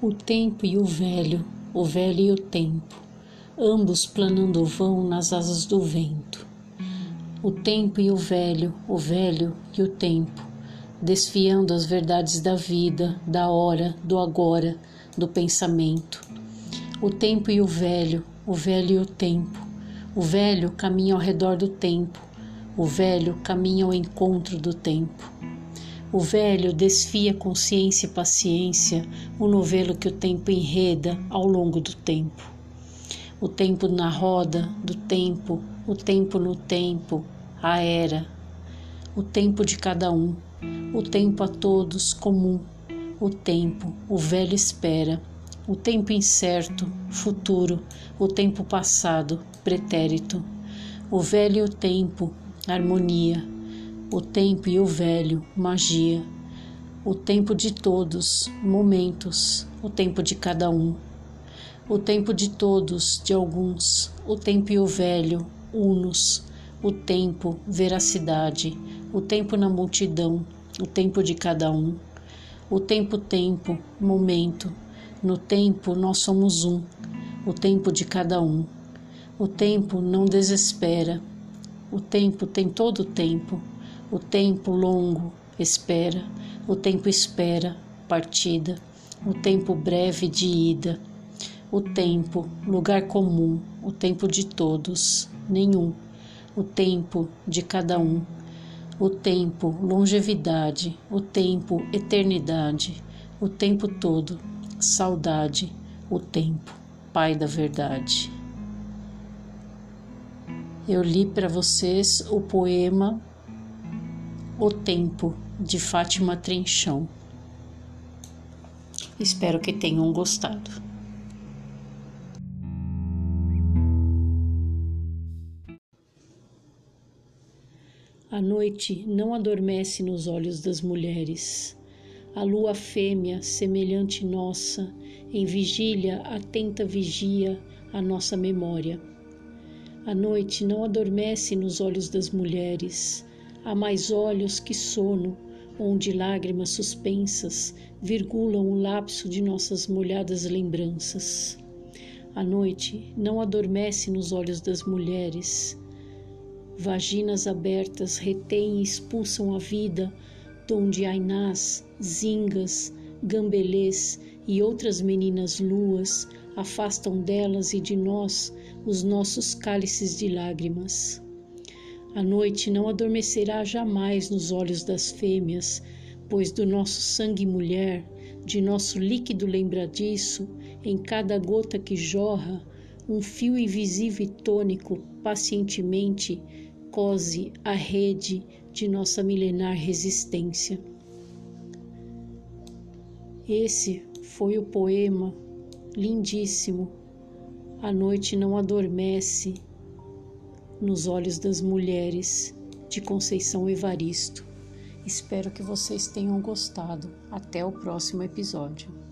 O tempo e o velho, o velho e o tempo, ambos planando vão nas asas do vento. O tempo e o velho, o velho e o tempo, desfiando as verdades da vida, da hora, do agora, do pensamento. O tempo e o velho, o velho e o tempo. O velho caminha ao redor do tempo, o velho caminha ao encontro do tempo. O velho desfia consciência e paciência, o novelo que o tempo enreda ao longo do tempo. O tempo na roda do tempo, o tempo no tempo, a era. O tempo de cada um, o tempo a todos comum. O tempo, o velho espera. O tempo incerto, futuro. O tempo passado, pretérito. O velho e o tempo, harmonia o tempo e o velho, magia, o tempo de todos, momentos, o tempo de cada um, o tempo de todos, de alguns, o tempo e o velho, unos, o tempo, veracidade, o tempo na multidão, o tempo de cada um, o tempo, tempo, momento, no tempo nós somos um, o tempo de cada um. O tempo não desespera, o tempo tem todo o tempo o tempo longo espera, o tempo espera partida, o tempo breve de ida, o tempo lugar comum, o tempo de todos, nenhum, o tempo de cada um, o tempo longevidade, o tempo eternidade, o tempo todo, saudade, o tempo, Pai da verdade. Eu li para vocês o poema o Tempo, de Fátima Trenchão. Espero que tenham gostado. A noite não adormece nos olhos das mulheres. A lua fêmea, semelhante nossa, em vigília, atenta vigia a nossa memória. A noite não adormece nos olhos das mulheres Há mais olhos que sono, onde lágrimas suspensas virgulam o lapso de nossas molhadas lembranças. A noite não adormece nos olhos das mulheres. Vaginas abertas retêm e expulsam a vida, donde ainás, zingas, gambelês e outras meninas luas afastam delas e de nós os nossos cálices de lágrimas. A noite não adormecerá jamais nos olhos das fêmeas, pois do nosso sangue mulher, de nosso líquido lembradiço, em cada gota que jorra, um fio invisível e tônico pacientemente cose a rede de nossa milenar resistência. Esse foi o poema lindíssimo. A noite não adormece nos olhos das mulheres de Conceição Evaristo. Espero que vocês tenham gostado. Até o próximo episódio.